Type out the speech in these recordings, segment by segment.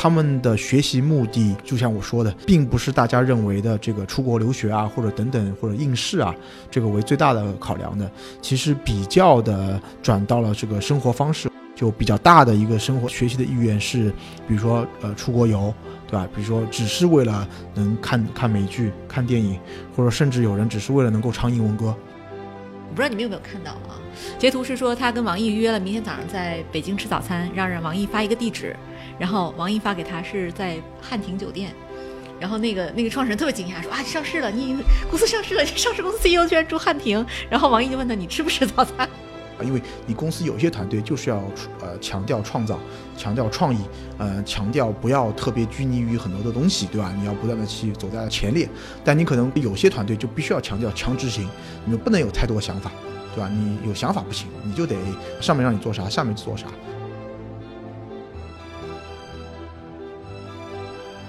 他们的学习目的，就像我说的，并不是大家认为的这个出国留学啊，或者等等，或者应试啊，这个为最大的考量的。其实比较的转到了这个生活方式，就比较大的一个生活学习的意愿是，比如说呃出国游，对吧？比如说只是为了能看看美剧、看电影，或者甚至有人只是为了能够唱英文歌。我不知道你们有没有看到啊？截图是说他跟王毅约了明天早上在北京吃早餐，让让王毅发一个地址。然后王毅发给他是在汉庭酒店，然后那个那个创始人特别惊讶，说啊上市了，你公司上市了，上市公司 CEO 居然住汉庭。然后王毅就问他你吃不吃早餐？啊，因为你公司有些团队就是要呃强调创造，强调创意，呃强调不要特别拘泥于很多的东西，对吧？你要不断的去走在前列。但你可能有些团队就必须要强调强执行，你们不能有太多想法，对吧？你有想法不行，你就得上面让你做啥，下面做啥。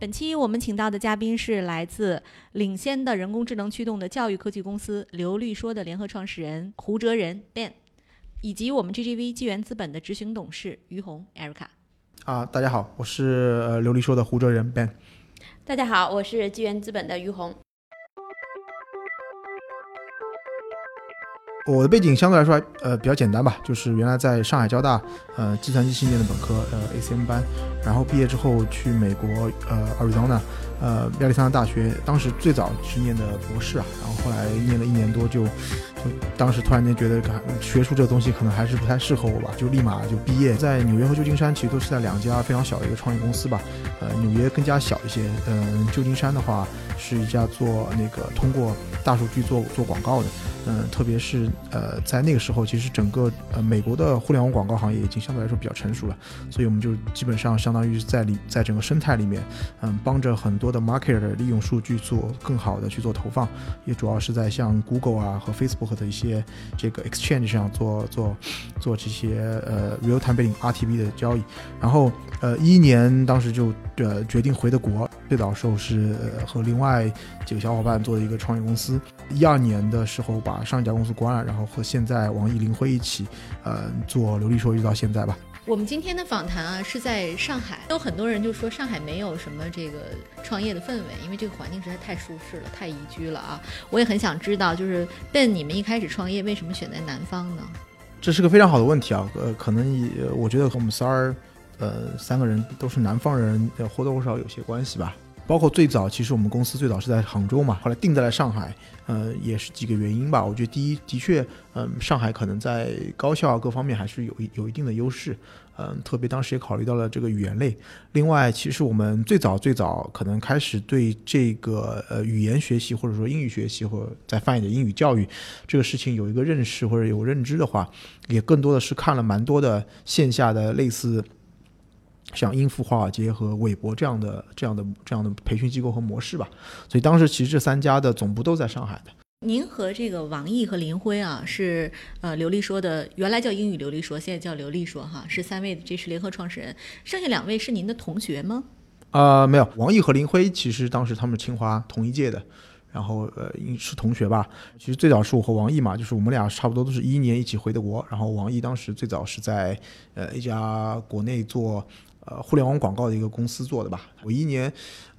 本期我们请到的嘉宾是来自领先的人工智能驱动的教育科技公司刘律说的联合创始人胡哲仁 Ben，以及我们 GGV 纪元资本的执行董事于红 Erica。啊，大家好，我是呃刘律说的胡哲仁 Ben。大家好，我是纪元资本的于红。我的背景相对来说呃比较简单吧，就是原来在上海交大呃计算机系念的本科呃 ACM 班，然后毕业之后去美国呃 Arizona 呃亚利桑那大学，当时最早是念的博士啊，然后后来念了一年多就就当时突然间觉得学术这个东西可能还是不太适合我吧，就立马就毕业，在纽约和旧金山其实都是在两家非常小的一个创业公司吧，呃纽约更加小一些，嗯旧金山的话是一家做那个通过大数据做做广告的。嗯，特别是呃，在那个时候，其实整个呃美国的互联网广告行业已经相对来说比较成熟了，所以我们就基本上相当于在里在整个生态里面，嗯，帮着很多的 marketer 利用数据做更好的去做投放，也主要是在像 Google 啊和 Facebook 的一些这个 exchange 上做做做这些呃 real time bidding RTB 的交易。然后呃一一年当时就呃决定回的国，最早时候是和另外几个小伙伴做的一个创业公司，一二年的时候把。上一家公司关了，然后和现在网易林辉一起，呃，做流利说一直到现在吧。我们今天的访谈啊是在上海，有很多人就说上海没有什么这个创业的氛围，因为这个环境实在太舒适了，太宜居了啊。我也很想知道，就是但你们一开始创业为什么选在南方呢？这是个非常好的问题啊，呃，可能也我觉得和我们仨儿，呃，三个人都是南方人，或多或少有些关系吧。包括最早，其实我们公司最早是在杭州嘛，后来定在了上海，呃，也是几个原因吧。我觉得第一，的确，嗯，上海可能在高校各方面还是有有一定的优势，嗯，特别当时也考虑到了这个语言类。另外，其实我们最早最早可能开始对这个呃语言学习或者说英语学习或者再翻译的英语教育这个事情有一个认识或者有认知的话，也更多的是看了蛮多的线下的类似。像英孚、华尔街和韦博这样的、这样的、这样的培训机构和模式吧，所以当时其实这三家的总部都在上海的。您和这个王毅和林辉啊，是呃刘丽说的，原来叫英语刘丽说，现在叫刘丽说哈，是三位这是联合创始人，剩下两位是您的同学吗？啊，没有，王毅和林辉其实当时他们清华同一届的，然后呃是同学吧。其实最早是我和王毅嘛，就是我们俩差不多都是一一年一起回的国，然后王毅当时最早是在呃一家国内做。呃，互联网广告的一个公司做的吧，我一年。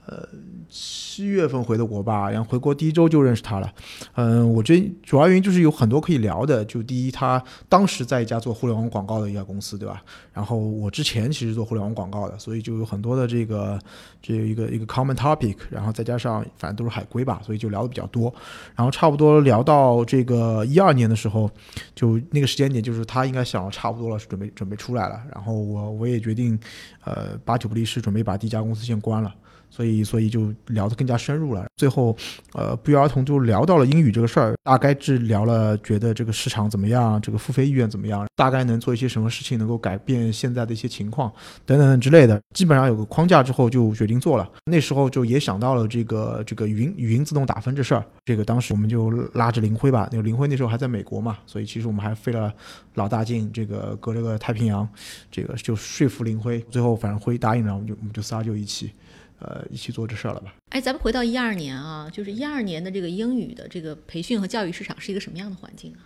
呃，七月份回的国吧，然后回国第一周就认识他了。嗯，我觉得主要原因就是有很多可以聊的。就第一，他当时在一家做互联网广告的一家公司，对吧？然后我之前其实做互联网广告的，所以就有很多的这个这一个一个 common topic。然后再加上反正都是海归吧，所以就聊的比较多。然后差不多聊到这个一二年的时候，就那个时间点，就是他应该想的差不多了，是准备准备出来了。然后我我也决定，呃，八九不离十，准备把第一家公司先关了。所以所以就聊得更加深入了。最后，呃，不约而同就聊到了英语这个事儿，大概是聊了觉得这个市场怎么样，这个付费意愿怎么样，大概能做一些什么事情能够改变现在的一些情况等等之类的。基本上有个框架之后就决定做了。那时候就也想到了这个这个语音语音自动打分这事儿。这个当时我们就拉着林辉吧，那个林辉那时候还在美国嘛，所以其实我们还费了老大劲，这个隔着个太平洋，这个就说服林辉。最后反正辉答应了，我们就我们就仨就一起。呃，一起做这事儿了吧？哎，咱们回到一二年啊，就是一二年的这个英语的这个培训和教育市场是一个什么样的环境啊？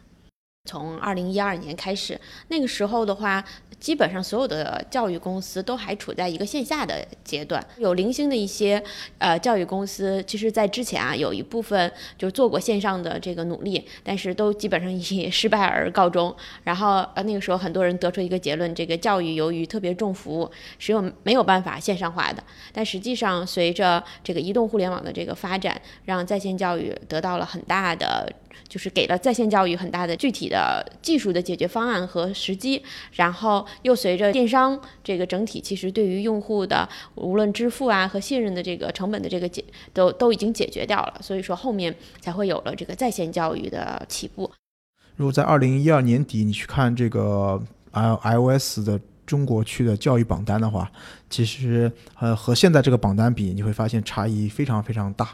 从二零一二年开始，那个时候的话，基本上所有的教育公司都还处在一个线下的阶段。有零星的一些呃教育公司，其实在之前啊，有一部分就做过线上的这个努力，但是都基本上以 失败而告终。然后呃那个时候很多人得出一个结论：这个教育由于特别重服务，是有没有办法线上化的。但实际上，随着这个移动互联网的这个发展，让在线教育得到了很大的。就是给了在线教育很大的具体的技术的解决方案和时机，然后又随着电商这个整体，其实对于用户的无论支付啊和信任的这个成本的这个解都都已经解决掉了，所以说后面才会有了这个在线教育的起步。如果在二零一二年底你去看这个 i iOS 的中国区的教育榜单的话。其实，呃，和现在这个榜单比，你会发现差异非常非常大。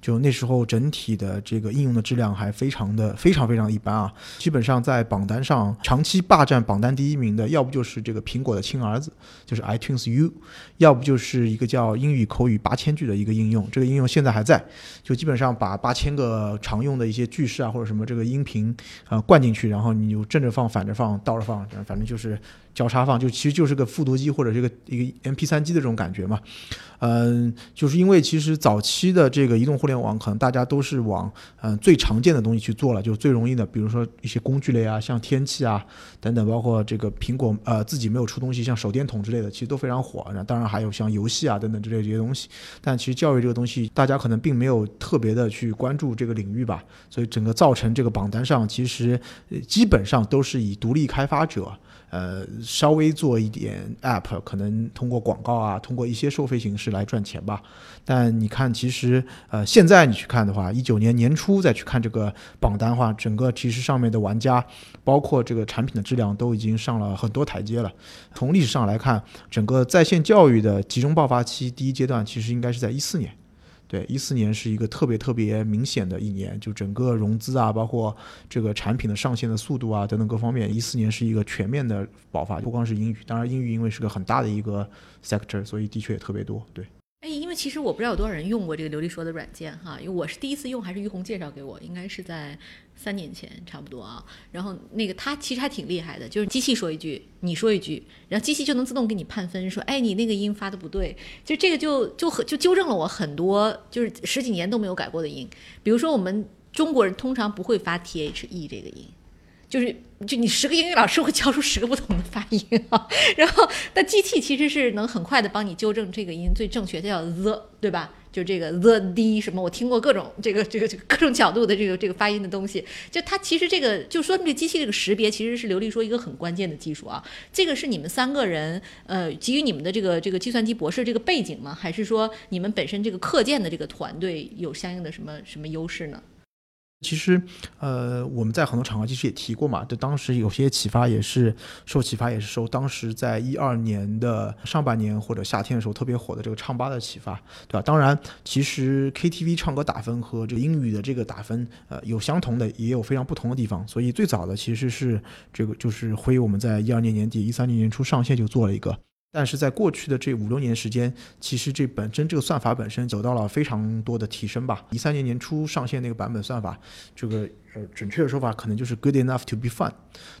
就那时候整体的这个应用的质量还非常的非常非常一般啊。基本上在榜单上长期霸占榜单第一名的，要不就是这个苹果的亲儿子，就是 iTunes U，要不就是一个叫英语口语八千句的一个应用。这个应用现在还在，就基本上把八千个常用的一些句式啊或者什么这个音频啊灌进去，然后你就正着放、反着放、倒着放，反正就是交叉放，就其实就是个复读机或者这个一个 MP。P 三 G 的这种感觉嘛，嗯，就是因为其实早期的这个移动互联网，可能大家都是往嗯最常见的东西去做了，就最容易的，比如说一些工具类啊，像天气啊等等，包括这个苹果呃自己没有出东西，像手电筒之类的，其实都非常火。那当然还有像游戏啊等等之类这些东西，但其实教育这个东西，大家可能并没有特别的去关注这个领域吧，所以整个造成这个榜单上，其实基本上都是以独立开发者。呃，稍微做一点 app，可能通过广告啊，通过一些收费形式来赚钱吧。但你看，其实呃，现在你去看的话，一九年年初再去看这个榜单的话，整个其实上面的玩家，包括这个产品的质量都已经上了很多台阶了。从历史上来看，整个在线教育的集中爆发期第一阶段，其实应该是在一四年。对，一四年是一个特别特别明显的一年，就整个融资啊，包括这个产品的上线的速度啊等等各方面，一四年是一个全面的爆发，不光是英语，当然英语因为是个很大的一个 sector，所以的确也特别多。对。哎，因为其实我不知道有多少人用过这个琉璃说的软件哈，因为我是第一次用，还是于红介绍给我，应该是在三年前差不多啊。然后那个它其实还挺厉害的，就是机器说一句，你说一句，然后机器就能自动给你判分，说哎你那个音发的不对，就这个就就很就纠正了我很多就是十几年都没有改过的音，比如说我们中国人通常不会发 t h e 这个音。就是，就你十个英语老师会教出十个不同的发音啊，然后但机器其实是能很快的帮你纠正这个音最正确，它叫 the，对吧？就这个 the d 什么，我听过各种这个这个这个各种角度的这个这个发音的东西，就它其实这个就说明这机器这个识别其实是刘丽说一个很关键的技术啊。这个是你们三个人呃基于你们的这个这个计算机博士这个背景吗？还是说你们本身这个课件的这个团队有相应的什么什么优势呢？其实，呃，我们在很多场合其实也提过嘛，就当时有些启发也是受启发，也是受当时在一二年的上半年或者夏天的时候特别火的这个唱吧的启发，对吧？当然，其实 KTV 唱歌打分和这个英语的这个打分，呃，有相同的，也有非常不同的地方。所以最早的其实是这个，就是辉我们在一二年年底、一三年年初上线就做了一个。但是在过去的这五六年时间，其实这本身这个算法本身走到了非常多的提升吧。一三年年初上线那个版本算法，这个。呃，准确的说法可能就是 good enough to be fun，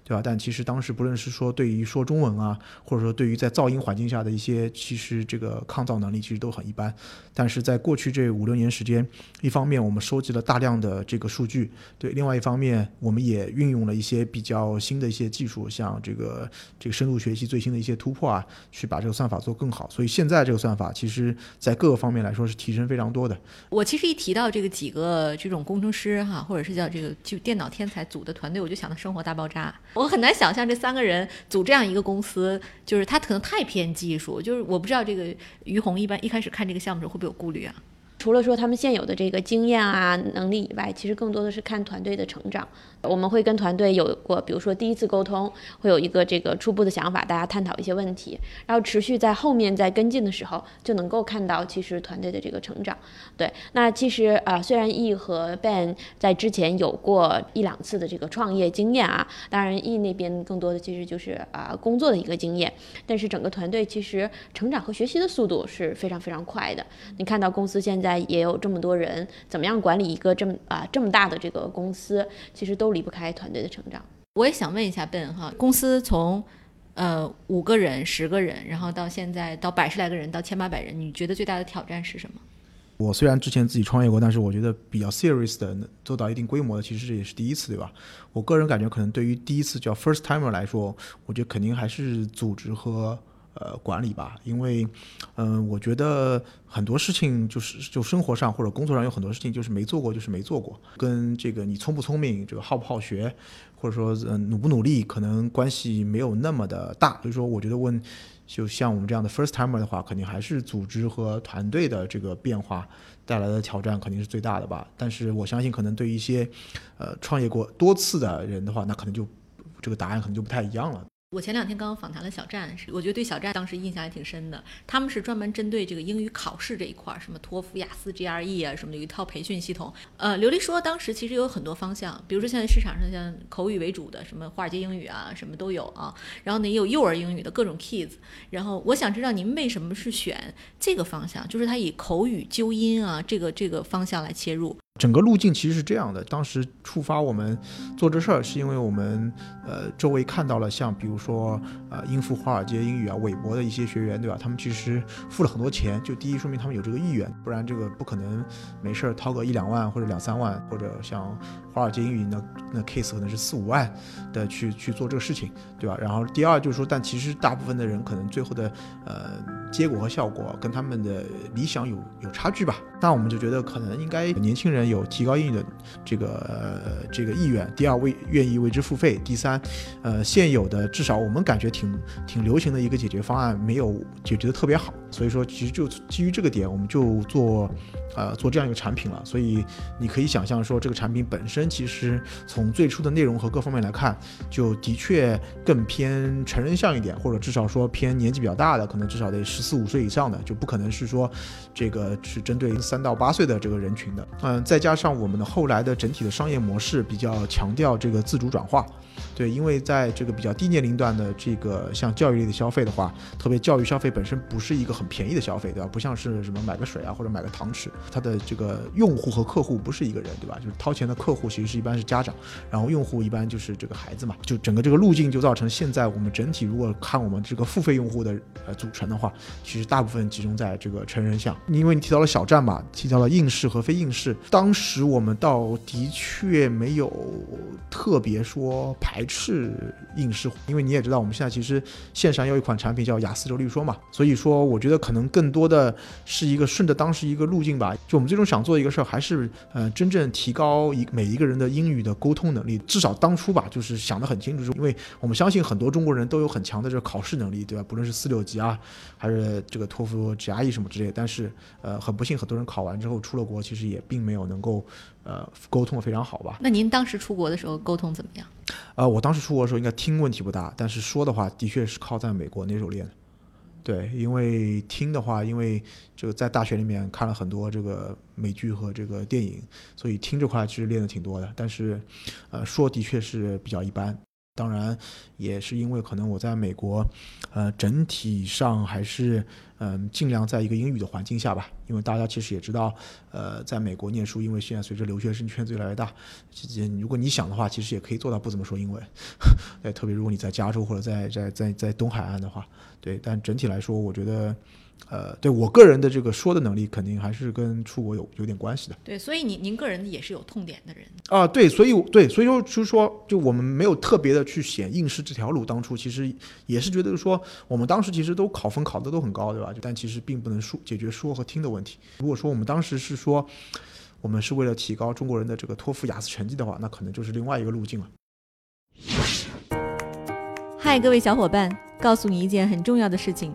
对吧？但其实当时不论是说对于说中文啊，或者说对于在噪音环境下的一些，其实这个抗噪能力其实都很一般。但是在过去这五六年时间，一方面我们收集了大量的这个数据，对；另外一方面我们也运用了一些比较新的一些技术，像这个这个深度学习最新的一些突破啊，去把这个算法做更好。所以现在这个算法其实在各个方面来说是提升非常多的。我其实一提到这个几个这种工程师哈，或者是叫这个就电脑天才组的团队，我就想到《生活大爆炸》。我很难想象这三个人组这样一个公司，就是他可能太偏技术。就是我不知道这个于红一般一开始看这个项目时候会不会有顾虑啊？除了说他们现有的这个经验啊能力以外，其实更多的是看团队的成长。我们会跟团队有过，比如说第一次沟通，会有一个这个初步的想法，大家探讨一些问题，然后持续在后面在跟进的时候，就能够看到其实团队的这个成长。对，那其实啊，虽然 E 和 Ben 在之前有过一两次的这个创业经验啊，当然 E 那边更多的其实就是啊工作的一个经验，但是整个团队其实成长和学习的速度是非常非常快的。你看到公司现在也有这么多人，怎么样管理一个这么啊这么大的这个公司，其实都离不开团队的成长。我也想问一下 Ben 哈，公司从呃五个人、十个人，然后到现在到百十来个人，到千八百人，你觉得最大的挑战是什么？我虽然之前自己创业过，但是我觉得比较 serious 的做到一定规模的，其实这也是第一次，对吧？我个人感觉，可能对于第一次叫 first timer 来说，我觉得肯定还是组织和。呃，管理吧，因为，嗯，我觉得很多事情就是就生活上或者工作上有很多事情就是没做过，就是没做过，跟这个你聪不聪明，这个好不好学，或者说嗯努不努力，可能关系没有那么的大。所以说，我觉得问，就像我们这样的 first timer 的话，肯定还是组织和团队的这个变化带来的挑战肯定是最大的吧。但是我相信，可能对一些呃创业过多次的人的话，那可能就这个答案可能就不太一样了。我前两天刚刚访谈了小站，我觉得对小站当时印象还挺深的。他们是专门针对这个英语考试这一块，什么托福、雅思、GRE 啊什么的，有一套培训系统。呃，刘丽说当时其实有很多方向，比如说现在市场上像口语为主的，什么华尔街英语啊，什么都有啊。然后呢，也有幼儿英语的各种 Kids。然后我想知道您为什么是选这个方向，就是它以口语纠音啊这个这个方向来切入。整个路径其实是这样的，当时触发我们做这事儿，是因为我们呃周围看到了像比如说呃应付华尔街英语啊、韦伯的一些学员，对吧？他们其实付了很多钱，就第一说明他们有这个意愿，不然这个不可能没事儿掏个一两万或者两三万，或者像华尔街英语那那 case 可能是四五万的去去做这个事情，对吧？然后第二就是说，但其实大部分的人可能最后的呃结果和效果跟他们的理想有有差距吧。那我们就觉得可能应该年轻人。有提高英语的这个这个意愿，第二为愿意为之付费，第三，呃现有的至少我们感觉挺挺流行的一个解决方案没有解决的特别好，所以说其实就基于这个点，我们就做。呃，做这样一个产品了，所以你可以想象说，这个产品本身其实从最初的内容和各方面来看，就的确更偏成人向一点，或者至少说偏年纪比较大的，可能至少得十四五岁以上的，就不可能是说这个是针对三到八岁的这个人群的。嗯，再加上我们的后来的整体的商业模式比较强调这个自主转化。对，因为在这个比较低年龄段的这个像教育类的消费的话，特别教育消费本身不是一个很便宜的消费，对吧？不像是什么买个水啊或者买个糖吃，它的这个用户和客户不是一个人，对吧？就是掏钱的客户其实是一般是家长，然后用户一般就是这个孩子嘛。就整个这个路径就造成现在我们整体如果看我们这个付费用户的呃组成的话，其实大部分集中在这个成人项。因为你提到了小站嘛，提到了应试和非应试，当时我们倒的确没有特别说排。是应试，因为你也知道，我们现在其实线上有一款产品叫雅思周律说嘛，所以说我觉得可能更多的是一个顺着当时一个路径吧。就我们最终想做一个事儿，还是呃真正提高一每一个人的英语的沟通能力。至少当初吧，就是想得很清楚，因为我们相信很多中国人都有很强的这个考试能力，对吧？不论是四六级啊，还是这个托福、GRE 什么之类。但是呃，很不幸，很多人考完之后出了国，其实也并没有能够呃沟通的非常好吧。那您当时出国的时候沟通怎么样？呃，我当时出国的时候应该听问题不大，但是说的话的确是靠在美国那时候练的。对，因为听的话，因为这个在大学里面看了很多这个美剧和这个电影，所以听这块其实练的挺多的。但是，呃，说的确是比较一般。当然，也是因为可能我在美国，呃，整体上还是嗯尽量在一个英语的环境下吧。因为大家其实也知道，呃，在美国念书，因为现在随着留学生圈子越来越大，如果你想的话，其实也可以做到不怎么说英文。对，特别如果你在加州或者在在在在东海岸的话，对。但整体来说，我觉得，呃，对我个人的这个说的能力，肯定还是跟出国有有点关系的。对，所以您您个人也是有痛点的人。啊，对，所以对，所以说就是说，就我们没有特别的去选应试这条路，当初其实也是觉得说，我们当时其实都考分考的都很高，对吧？但其实并不能说解决说和听的问题。如果说我们当时是说，我们是为了提高中国人的这个托福、雅思成绩的话，那可能就是另外一个路径了。嗨，各位小伙伴，告诉你一件很重要的事情：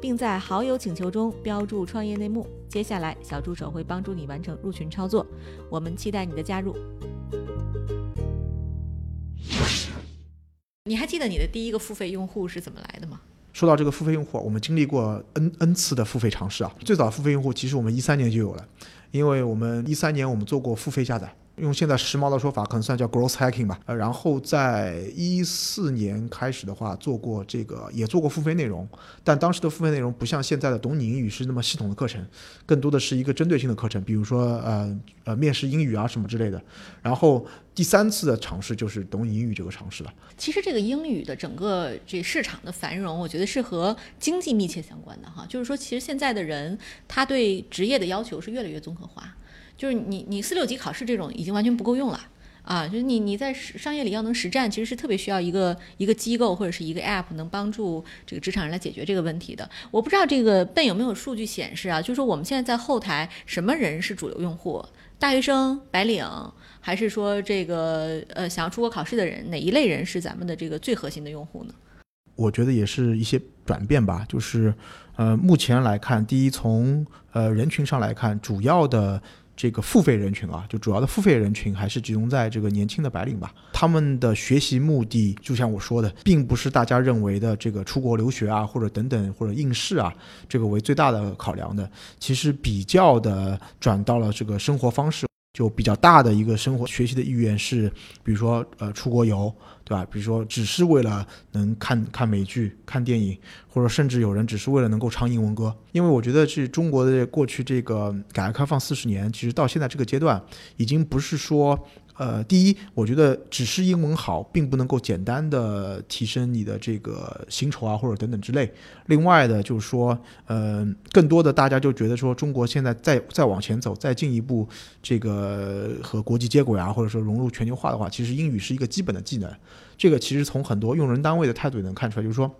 并在好友请求中标注创业内幕。接下来，小助手会帮助你完成入群操作。我们期待你的加入。你还记得你的第一个付费用户是怎么来的吗？说到这个付费用户，我们经历过 n n 次的付费尝试啊。最早付费用户其实我们一三年就有了，因为我们一三年我们做过付费下载。用现在时髦的说法，可能算叫 growth hacking 吧。呃，然后在一四年开始的话，做过这个，也做过付费内容，但当时的付费内容不像现在的懂你英语是那么系统的课程，更多的是一个针对性的课程，比如说呃呃面试英语啊什么之类的。然后第三次的尝试就是懂你英语这个尝试了。其实这个英语的整个这市场的繁荣，我觉得是和经济密切相关的哈。就是说，其实现在的人他对职业的要求是越来越综合化。就是你你四六级考试这种已经完全不够用了啊！就是你你在商业里要能实战，其实是特别需要一个一个机构或者是一个 app 能帮助这个职场人来解决这个问题的。我不知道这个笨有没有数据显示啊？就是说我们现在在后台什么人是主流用户？大学生、白领，还是说这个呃想要出国考试的人？哪一类人是咱们的这个最核心的用户呢？我觉得也是一些转变吧，就是呃目前来看，第一从呃人群上来看，主要的。这个付费人群啊，就主要的付费人群还是集中在这个年轻的白领吧。他们的学习目的，就像我说的，并不是大家认为的这个出国留学啊，或者等等，或者应试啊，这个为最大的考量的。其实比较的转到了这个生活方式。就比较大的一个生活学习的意愿是，比如说呃出国游，对吧？比如说只是为了能看看美剧、看电影，或者甚至有人只是为了能够唱英文歌。因为我觉得是中国的过去这个改革开放四十年，其实到现在这个阶段，已经不是说。呃，第一，我觉得只是英文好，并不能够简单的提升你的这个薪酬啊，或者等等之类。另外的，就是说，呃，更多的大家就觉得说，中国现在再再往前走，再进一步这个和国际接轨啊，或者说融入全球化的话，其实英语是一个基本的技能。这个其实从很多用人单位的态度也能看出来，就是说。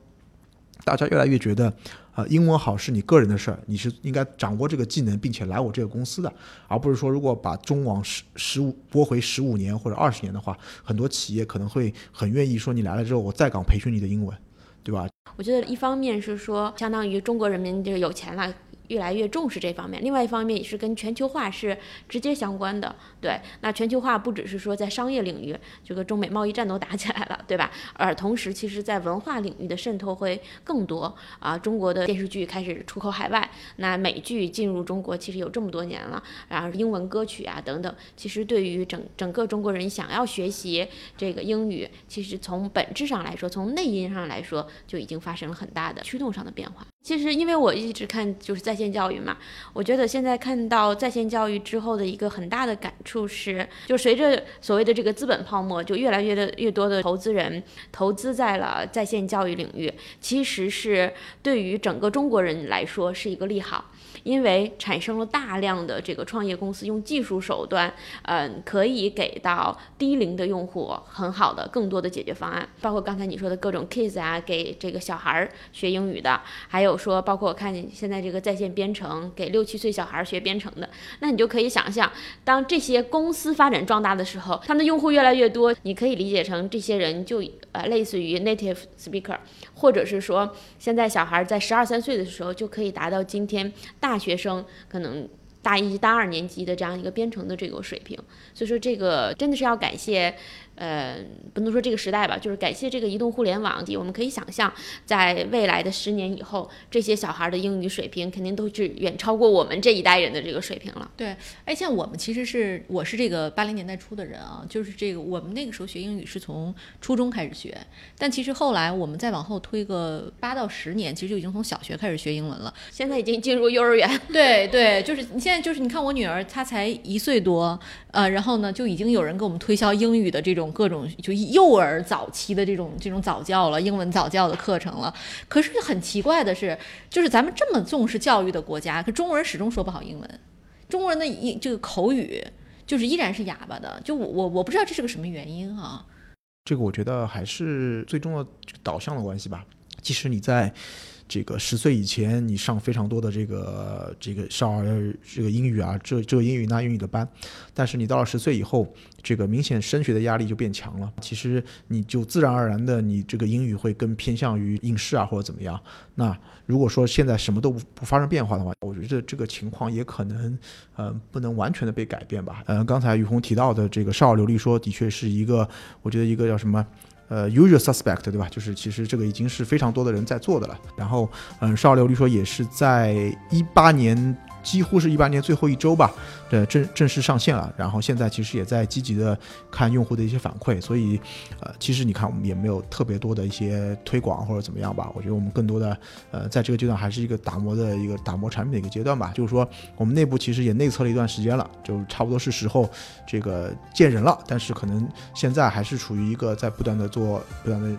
大家越来越觉得，呃，英文好是你个人的事儿，你是应该掌握这个技能，并且来我这个公司的，而不是说如果把中网十十五拨回十五年或者二十年的话，很多企业可能会很愿意说你来了之后，我在岗培训你的英文，对吧？我觉得一方面是说，相当于中国人民就是有钱了。越来越重视这方面，另外一方面也是跟全球化是直接相关的。对，那全球化不只是说在商业领域，这个中美贸易战都打起来了，对吧？而同时，其实在文化领域的渗透会更多啊。中国的电视剧开始出口海外，那美剧进入中国其实有这么多年了，然后英文歌曲啊等等，其实对于整整个中国人想要学习这个英语，其实从本质上来说，从内因上来说，就已经发生了很大的驱动上的变化。其实，因为我一直看就是在线教育嘛，我觉得现在看到在线教育之后的一个很大的感触是，就随着所谓的这个资本泡沫，就越来越的越多的投资人投资在了在线教育领域，其实是对于整个中国人来说是一个利好。因为产生了大量的这个创业公司，用技术手段，嗯，可以给到低龄的用户很好的、更多的解决方案，包括刚才你说的各种 kids 啊，给这个小孩儿学英语的，还有说包括我看见现在这个在线编程，给六七岁小孩学编程的，那你就可以想象，当这些公司发展壮大的时候，他们的用户越来越多，你可以理解成这些人就呃类似于 native speaker，或者是说现在小孩在十二三岁的时候就可以达到今天大。大学生可能大一、大二年级的这样一个编程的这个水平，所以说这个真的是要感谢呃，不能说这个时代吧，就是感谢这个移动互联网，我们可以想象，在未来的十年以后，这些小孩的英语水平肯定都是远超过我们这一代人的这个水平了。对，哎，像我们其实是我是这个八零年代初的人啊，就是这个我们那个时候学英语是从初中开始学，但其实后来我们再往后推个八到十年，其实就已经从小学开始学英文了。现在已经进入幼儿园。对对，就是你现在就是你看我女儿，她才一岁多，呃，然后呢就已经有人给我们推销英语的这种各种就幼儿早期的这种这种早教了，英文早教的课程了。可是很奇怪的是，就是咱们这么重视教育的国家，可中国人始终说不好英文，中国人的一这个口语就是依然是哑巴的。就我我我不知道这是个什么原因啊。这个我觉得还是最终的导向的关系吧。即使你在这个十岁以前，你上非常多的这个这个少儿这个英语啊，这这英语那英语的班，但是你到了十岁以后，这个明显升学的压力就变强了。其实你就自然而然的，你这个英语会更偏向于应试啊，或者怎么样。那如果说现在什么都不不发生变化的话，我觉得这个情况也可能，呃，不能完全的被改变吧。呃，刚才于红提到的这个少儿流利说，的确是一个，我觉得一个叫什么？呃，usual suspect，对吧？就是其实这个已经是非常多的人在做的了。然后，嗯，少儿流利说也是在一八年，几乎是一八年最后一周吧，对正正式上线了。然后现在其实也在积极的看用户的一些反馈。所以，呃，其实你看我们也没有特别多的一些推广或者怎么样吧。我觉得我们更多的，呃，在这个阶段还是一个打磨的一个打磨产品的一个阶段吧。就是说，我们内部其实也内测了一段时间了，就差不多是时候这个见人了。但是可能现在还是处于一个在不断的做不断的，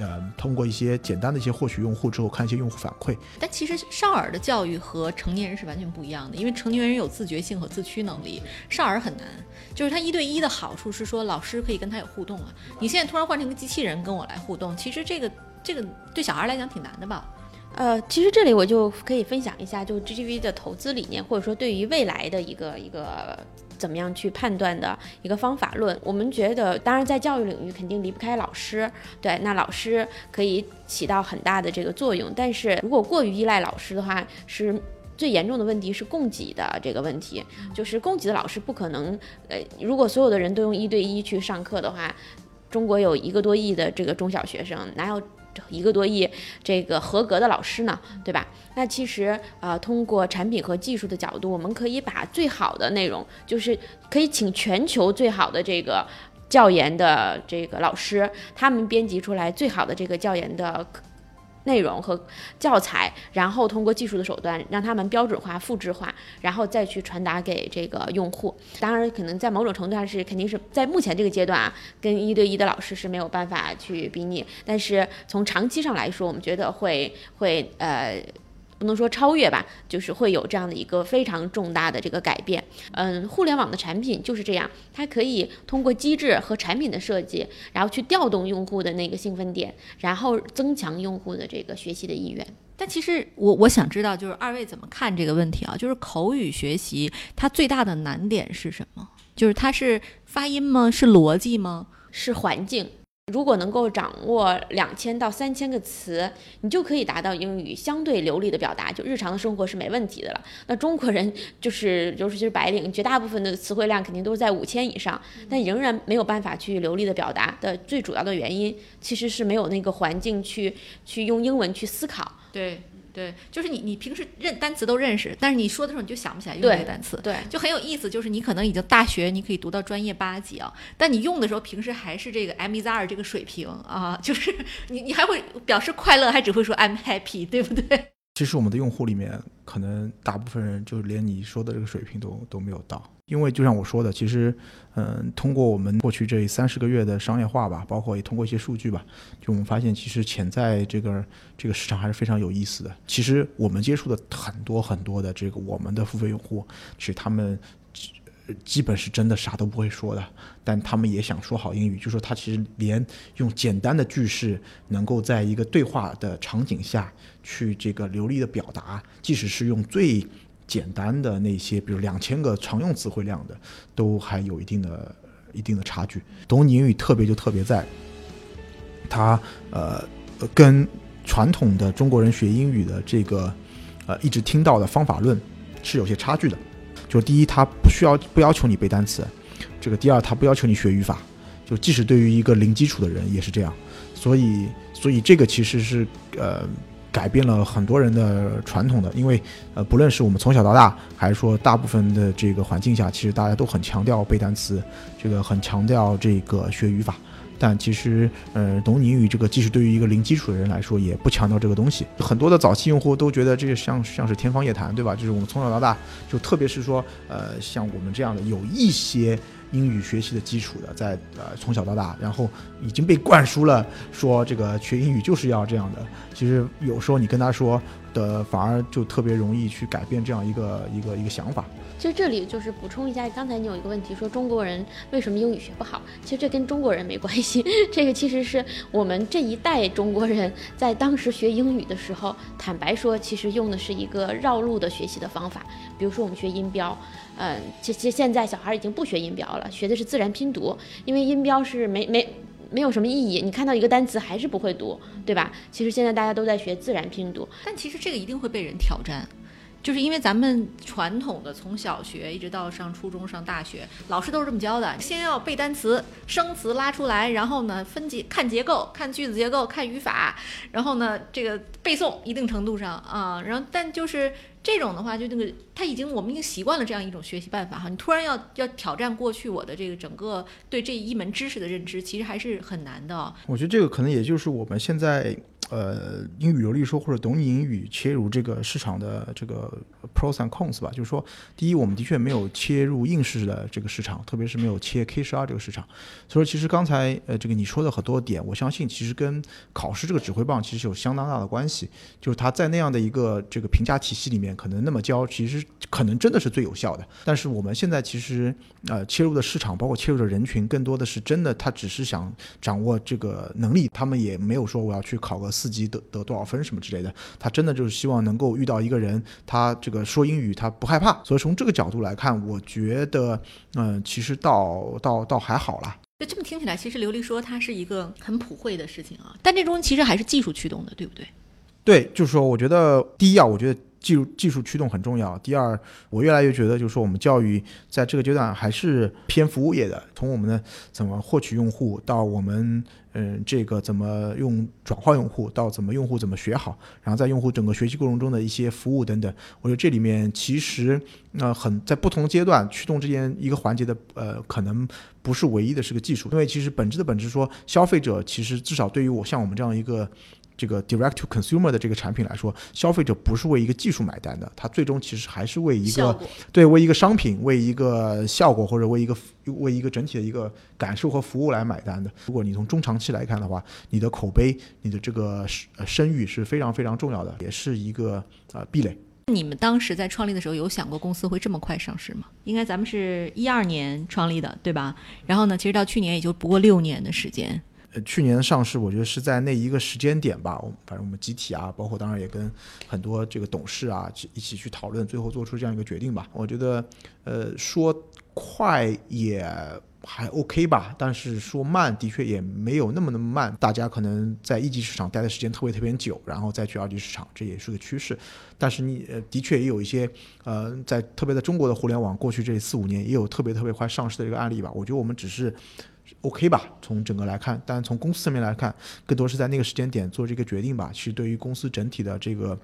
呃，通过一些简单的一些获取用户之后，看一些用户反馈。但其实少儿的教育和成年人是完全不一样的，因为成年人有自觉性和自驱能力，少儿很难。就是他一对一的好处是说，老师可以跟他有互动啊。你现在突然换成一个机器人跟我来互动，其实这个这个对小孩来讲挺难的吧？呃，其实这里我就可以分享一下，就 GGV 的投资理念，或者说对于未来的一个一个怎么样去判断的一个方法论。我们觉得，当然在教育领域肯定离不开老师，对，那老师可以起到很大的这个作用。但是如果过于依赖老师的话，是最严重的问题是供给的这个问题，就是供给的老师不可能，呃，如果所有的人都用一对一去上课的话，中国有一个多亿的这个中小学生，哪有？一个多亿这个合格的老师呢，对吧？那其实啊，通过产品和技术的角度，我们可以把最好的内容，就是可以请全球最好的这个教研的这个老师，他们编辑出来最好的这个教研的。内容和教材，然后通过技术的手段让他们标准化、复制化，然后再去传达给这个用户。当然，可能在某种程度上是肯定是在目前这个阶段啊，跟一对一的老师是没有办法去比拟。但是从长期上来说，我们觉得会会呃。不能说超越吧，就是会有这样的一个非常重大的这个改变。嗯，互联网的产品就是这样，它可以通过机制和产品的设计，然后去调动用户的那个兴奋点，然后增强用户的这个学习的意愿。但其实我我想知道，就是二位怎么看这个问题啊？就是口语学习它最大的难点是什么？就是它是发音吗？是逻辑吗？是环境。如果能够掌握两千到三千个词，你就可以达到英语相对流利的表达，就日常的生活是没问题的了。那中国人就是尤其是白领，绝大部分的词汇量肯定都是在五千以上，但仍然没有办法去流利的表达的最主要的原因，其实是没有那个环境去去用英文去思考。对。对，就是你，你平时认单词都认识，但是你说的时候你就想不起来用这个单词，对，就很有意思。就是你可能已经大学你可以读到专业八级啊，但你用的时候平时还是这个 M 一 Z 二这个水平啊，就是你你还会表示快乐，还只会说 I'm happy，对不对？其实我们的用户里面，可能大部分人就连你说的这个水平都都没有到，因为就像我说的，其实，嗯，通过我们过去这三十个月的商业化吧，包括也通过一些数据吧，就我们发现，其实潜在这个这个市场还是非常有意思的。其实我们接触的很多很多的这个我们的付费用户，其实他们。基本是真的啥都不会说的，但他们也想说好英语。就说他其实连用简单的句式，能够在一个对话的场景下去这个流利的表达，即使是用最简单的那些，比如两千个常用词汇量的，都还有一定的一定的差距。懂你英语特别就特别在，它呃跟传统的中国人学英语的这个呃一直听到的方法论是有些差距的。就第一，它不需要不要求你背单词；这个第二，它不要求你学语法；就即使对于一个零基础的人也是这样。所以，所以这个其实是呃改变了很多人的传统的，因为呃不论是我们从小到大，还是说大部分的这个环境下，其实大家都很强调背单词，这个很强调这个学语法。但其实，呃，懂英语这个，即使对于一个零基础的人来说，也不强调这个东西。很多的早期用户都觉得这个像像是天方夜谭，对吧？就是我们从小到大，就特别是说，呃，像我们这样的有一些英语学习的基础的，在呃从小到大，然后已经被灌输了说这个学英语就是要这样的。其实有时候你跟他说的，反而就特别容易去改变这样一个一个一个想法。其实这里就是补充一下，刚才你有一个问题说中国人为什么英语学不好？其实这跟中国人没关系，这个其实是我们这一代中国人在当时学英语的时候，坦白说，其实用的是一个绕路的学习的方法。比如说我们学音标，嗯，其实现在小孩已经不学音标了，学的是自然拼读，因为音标是没没没有什么意义，你看到一个单词还是不会读，对吧？其实现在大家都在学自然拼读，但其实这个一定会被人挑战。就是因为咱们传统的从小学一直到上初中、上大学，老师都是这么教的：先要背单词、生词拉出来，然后呢分解、看结构、看句子结构、看语法，然后呢这个背诵一定程度上啊，然后但就是这种的话，就那个他已经我们已经习惯了这样一种学习办法哈。你突然要要挑战过去我的这个整个对这一门知识的认知，其实还是很难的。我觉得这个可能也就是我们现在。呃，英语流利说或者懂你英语切入这个市场的这个 pros and cons 吧，就是说，第一，我们的确没有切入应试的这个市场，特别是没有切 K 十二这个市场。所以说，其实刚才呃这个你说的很多点，我相信其实跟考试这个指挥棒其实有相当大的关系。就是他在那样的一个这个评价体系里面，可能那么教，其实可能真的是最有效的。但是我们现在其实呃切入的市场，包括切入的人群，更多的是真的他只是想掌握这个能力，他们也没有说我要去考个。四级得得多少分什么之类的，他真的就是希望能够遇到一个人，他这个说英语他不害怕，所以从这个角度来看，我觉得，嗯，其实倒倒倒还好啦。就这么听起来，其实琉璃说它是一个很普惠的事情啊，但这中其实还是技术驱动的，对不对？对，就是说，我觉得第一啊，我觉得。技术技术驱动很重要。第二，我越来越觉得，就是说，我们教育在这个阶段还是偏服务业的。从我们的怎么获取用户，到我们嗯这个怎么用转化用户，到怎么用户怎么学好，然后在用户整个学习过程中的一些服务等等，我觉得这里面其实那很在不同阶段驱动之间一个环节的呃，可能不是唯一的是个技术，因为其实本质的本质说，消费者其实至少对于我像我们这样一个。这个 direct to consumer 的这个产品来说，消费者不是为一个技术买单的，他最终其实还是为一个对为一个商品、为一个效果或者为一个为一个整体的一个感受和服务来买单的。如果你从中长期来看的话，你的口碑、你的这个声誉是非常非常重要的，也是一个呃壁垒。你们当时在创立的时候有想过公司会这么快上市吗？应该咱们是一二年创立的，对吧？然后呢，其实到去年也就不过六年的时间。呃，去年上市，我觉得是在那一个时间点吧。我反正我们集体啊，包括当然也跟很多这个董事啊一起去讨论，最后做出这样一个决定吧。我觉得，呃，说快也还 OK 吧，但是说慢的确也没有那么那么慢。大家可能在一级市场待的时间特别特别久，然后再去二级市场，这也是个趋势。但是你呃，的确也有一些呃，在特别在中国的互联网过去这四五年也有特别特别快上市的这个案例吧。我觉得我们只是。OK 吧，从整个来看，但从公司层面来看，更多是在那个时间点做这个决定吧。其实对于公司整体的这个，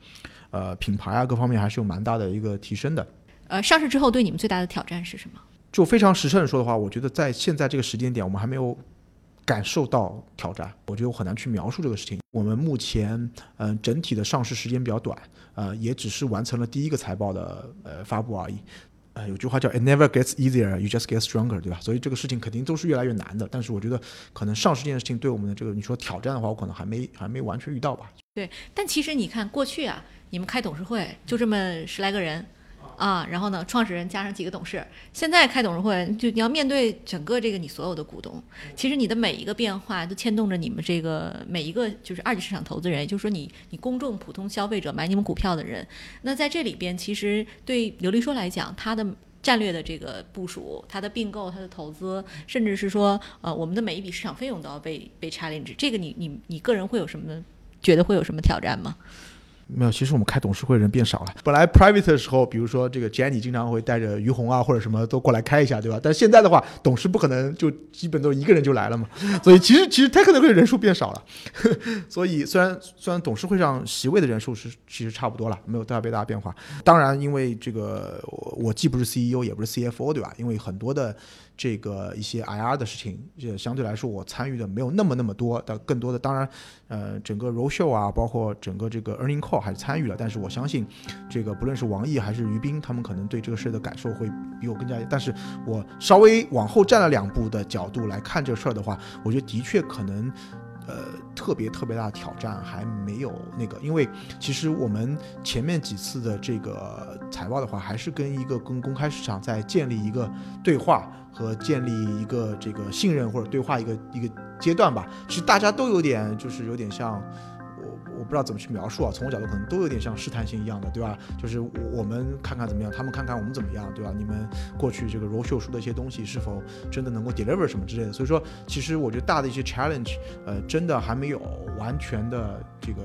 呃，品牌啊各方面还是有蛮大的一个提升的。呃，上市之后对你们最大的挑战是什么？就非常实诚的说的话，我觉得在现在这个时间点，我们还没有感受到挑战。我觉得我很难去描述这个事情。我们目前，嗯，整体的上市时间比较短，呃，也只是完成了第一个财报的呃发布而已。呃，有句话叫 "It never gets easier, you just get stronger"，对吧？所以这个事情肯定都是越来越难的。但是我觉得，可能上市这件事情对我们的这个你说挑战的话，我可能还没还没完全遇到吧。对，但其实你看过去啊，你们开董事会就这么十来个人。啊，然后呢，创始人加上几个董事，现在开董事会，就你要面对整个这个你所有的股东，其实你的每一个变化都牵动着你们这个每一个就是二级市场投资人，也就是说你你公众普通消费者买你们股票的人，那在这里边，其实对刘丽说来讲，他的战略的这个部署，它的并购，它的投资，甚至是说，呃，我们的每一笔市场费用都要被被 challenge，这个你你你个人会有什么觉得会有什么挑战吗？没有，其实我们开董事会人变少了。本来 private 的时候，比如说这个 Jenny 经常会带着于红啊或者什么都过来开一下，对吧？但现在的话，董事不可能就基本都一个人就来了嘛。所以其实其实 technical 人数变少了。所以虽然虽然董事会上席位的人数是其实差不多了，没有特别大变化。当然，因为这个我我既不是 CEO 也不是 CFO，对吧？因为很多的。这个一些 IR 的事情，也相对来说我参与的没有那么那么多，但更多的当然，呃，整个 roadshow 啊，包括整个这个 earning call 还是参与了。但是我相信，这个不论是王毅还是于斌，他们可能对这个事儿的感受会比我更加。但是我稍微往后站了两步的角度来看这事儿的话，我觉得的确可能。呃，特别特别大的挑战还没有那个，因为其实我们前面几次的这个财报的话，还是跟一个跟公开市场在建立一个对话和建立一个这个信任或者对话一个一个阶段吧。其实大家都有点就是有点像。我我不知道怎么去描述啊，从我角度可能都有点像试探性一样的，对吧？就是我们看看怎么样，他们看看我们怎么样，对吧？你们过去这个 roadshow 说的一些东西是否真的能够 deliver 什么之类的？所以说，其实我觉得大的一些 challenge，呃，真的还没有完全的这个。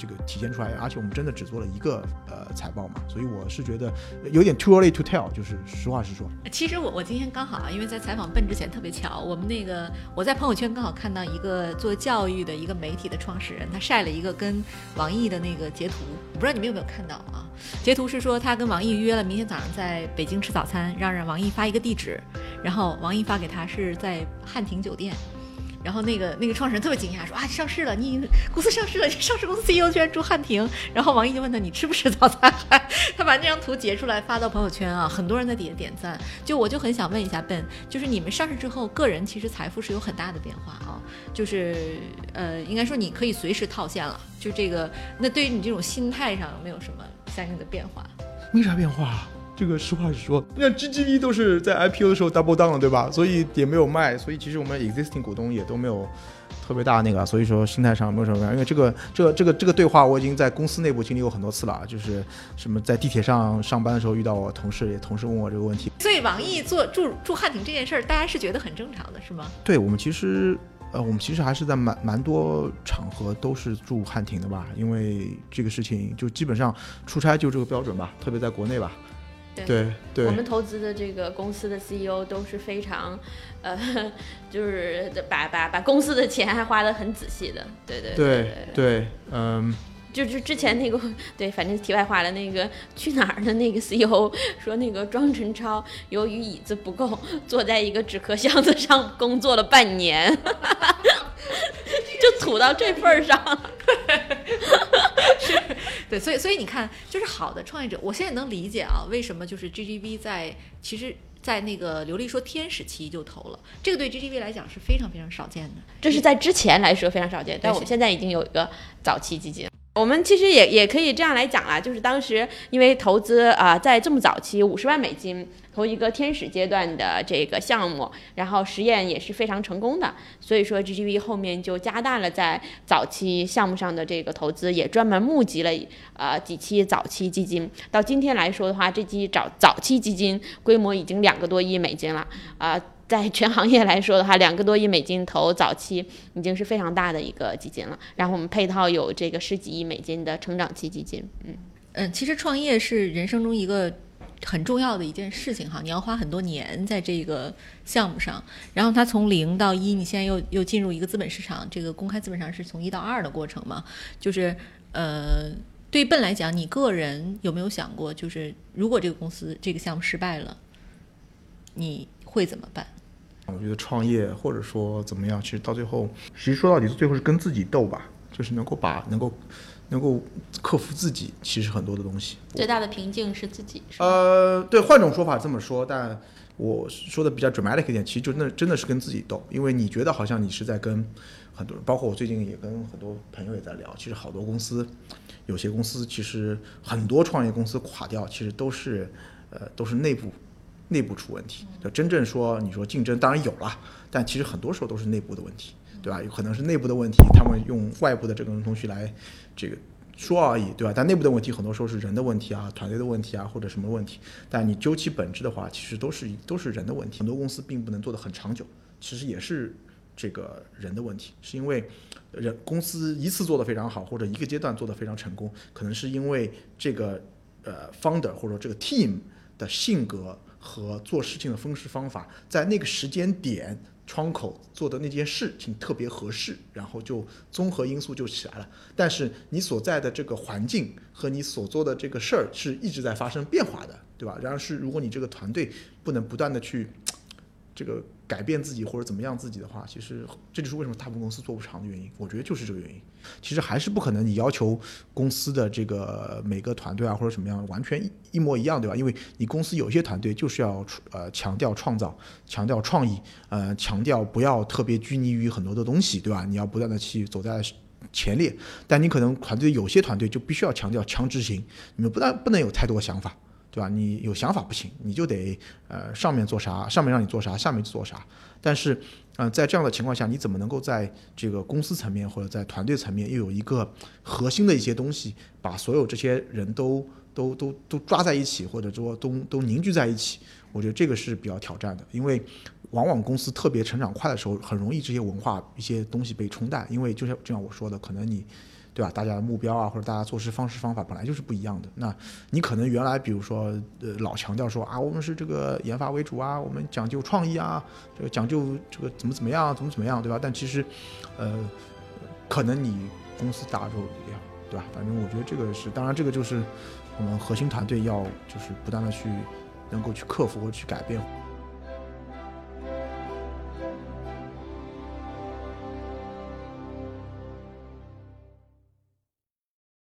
这个体现出来，而且我们真的只做了一个呃财报嘛，所以我是觉得有点 too early to tell，就是实话实说。其实我我今天刚好啊，因为在采访笨之前特别巧，我们那个我在朋友圈刚好看到一个做教育的一个媒体的创始人，他晒了一个跟网易的那个截图，我不知道你们有没有看到啊？截图是说他跟王毅约了明天早上在北京吃早餐，让让王毅发一个地址，然后王毅发给他是在汉庭酒店。然后那个那个创始人特别惊讶，说啊，上市了，你公司上市了，上市公司 CEO 居然住汉庭。然后王毅就问他，你吃不吃早餐？他把那张图截出来发到朋友圈啊，很多人在底下点赞。就我就很想问一下 Ben，就是你们上市之后，个人其实财富是有很大的变化啊，就是呃，应该说你可以随时套现了。就这个，那对于你这种心态上有没有什么相应的变化？没啥变化。这个实话实说，那 GGV 都是在 IPO 的时候 double down 了，对吧？所以也没有卖，所以其实我们 existing 股东也都没有特别大那个，所以说心态上没有什么变化。因为这个这个这个这个对话，我已经在公司内部经历过很多次了，就是什么在地铁上上班的时候遇到我同事，也同事问我这个问题。所以网易做住住汉庭这件事儿，大家是觉得很正常的，是吗？对我们其实呃，我们其实还是在蛮蛮多场合都是住汉庭的吧，因为这个事情就基本上出差就这个标准吧，特别在国内吧。对。对，我们投资的这个公司的 CEO 都是非常，呃，就是把把把公司的钱还花的很仔细的，对对对对，嗯，就是之前那个，对，反正题外话了，那个去哪儿的那个 CEO 说，那个庄陈超由于椅子不够，坐在一个纸壳箱子上工作了半年，就吐到这份儿上。对，所以所以你看，就是好的创业者，我现在能理解啊，为什么就是 GGV 在其实，在那个刘丽说天使期就投了，这个对 GGV 来讲是非常非常少见的，这是在之前来说非常少见，但我们现在已经有一个早期基金。我们其实也也可以这样来讲啦，就是当时因为投资啊，在这么早期五十万美金投一个天使阶段的这个项目，然后实验也是非常成功的，所以说 GGV 后面就加大了在早期项目上的这个投资，也专门募集了呃几期早期基金。到今天来说的话，这期早早期基金规模已经两个多亿美金了啊。在全行业来说的话，两个多亿美金投早期已经是非常大的一个基金了。然后我们配套有这个十几亿美金的成长期基金。嗯嗯，其实创业是人生中一个很重要的一件事情哈，你要花很多年在这个项目上。然后它从零到一，你现在又又进入一个资本市场，这个公开资本上是从一到二的过程嘛？就是呃，对笨来讲，你个人有没有想过，就是如果这个公司这个项目失败了，你会怎么办？我觉得创业或者说怎么样，其实到最后，其实说到底最后是跟自己斗吧，就是能够把能够能够克服自己，其实很多的东西。最大的瓶颈是自己。呃，对，换种说法这么说，但我说的比较 dramatic 一点，其实就那真的是跟自己斗，因为你觉得好像你是在跟很多人，包括我最近也跟很多朋友也在聊，其实好多公司，有些公司其实很多创业公司垮掉，其实都是呃都是内部。内部出问题，就真正说你说竞争当然有了，但其实很多时候都是内部的问题，对吧？有可能是内部的问题，他们用外部的这个东西来这个说而已，对吧？但内部的问题很多时候是人的问题啊，团队的问题啊，或者什么问题。但你究其本质的话，其实都是都是人的问题。很多公司并不能做得很长久，其实也是这个人的问题，是因为人公司一次做得非常好，或者一个阶段做得非常成功，可能是因为这个呃 founder 或者这个 team 的性格和做事情的方式方法，在那个时间点窗口做的那件事情特别合适，然后就综合因素就起来了。但是你所在的这个环境和你所做的这个事儿是一直在发生变化的，对吧？然而是如果你这个团队不能不断的去这个改变自己或者怎么样自己的话，其实这就是为什么大部分公司做不长的原因。我觉得就是这个原因。其实还是不可能，你要求公司的这个每个团队啊或者什么样完全一模一样，对吧？因为你公司有些团队就是要呃强调创造、强调创意，呃强调不要特别拘泥于很多的东西，对吧？你要不断的去走在前列。但你可能团队有些团队就必须要强调强执行，你们不但不能有太多想法。对吧？你有想法不行，你就得呃上面做啥，上面让你做啥，下面做啥。但是，呃，在这样的情况下，你怎么能够在这个公司层面或者在团队层面又有一个核心的一些东西，把所有这些人都都都都抓在一起，或者说都都凝聚在一起？我觉得这个是比较挑战的，因为往往公司特别成长快的时候，很容易这些文化一些东西被冲淡，因为就像就像我说的，可能你。对吧？大家的目标啊，或者大家做事方式方法本来就是不一样的。那你可能原来比如说，呃，老强调说啊，我们是这个研发为主啊，我们讲究创意啊，这个讲究这个怎么怎么样，怎么怎么样，对吧？但其实，呃，可能你公司大之后一样，对吧？反正我觉得这个是，当然这个就是我们核心团队要就是不断的去能够去克服或去改变。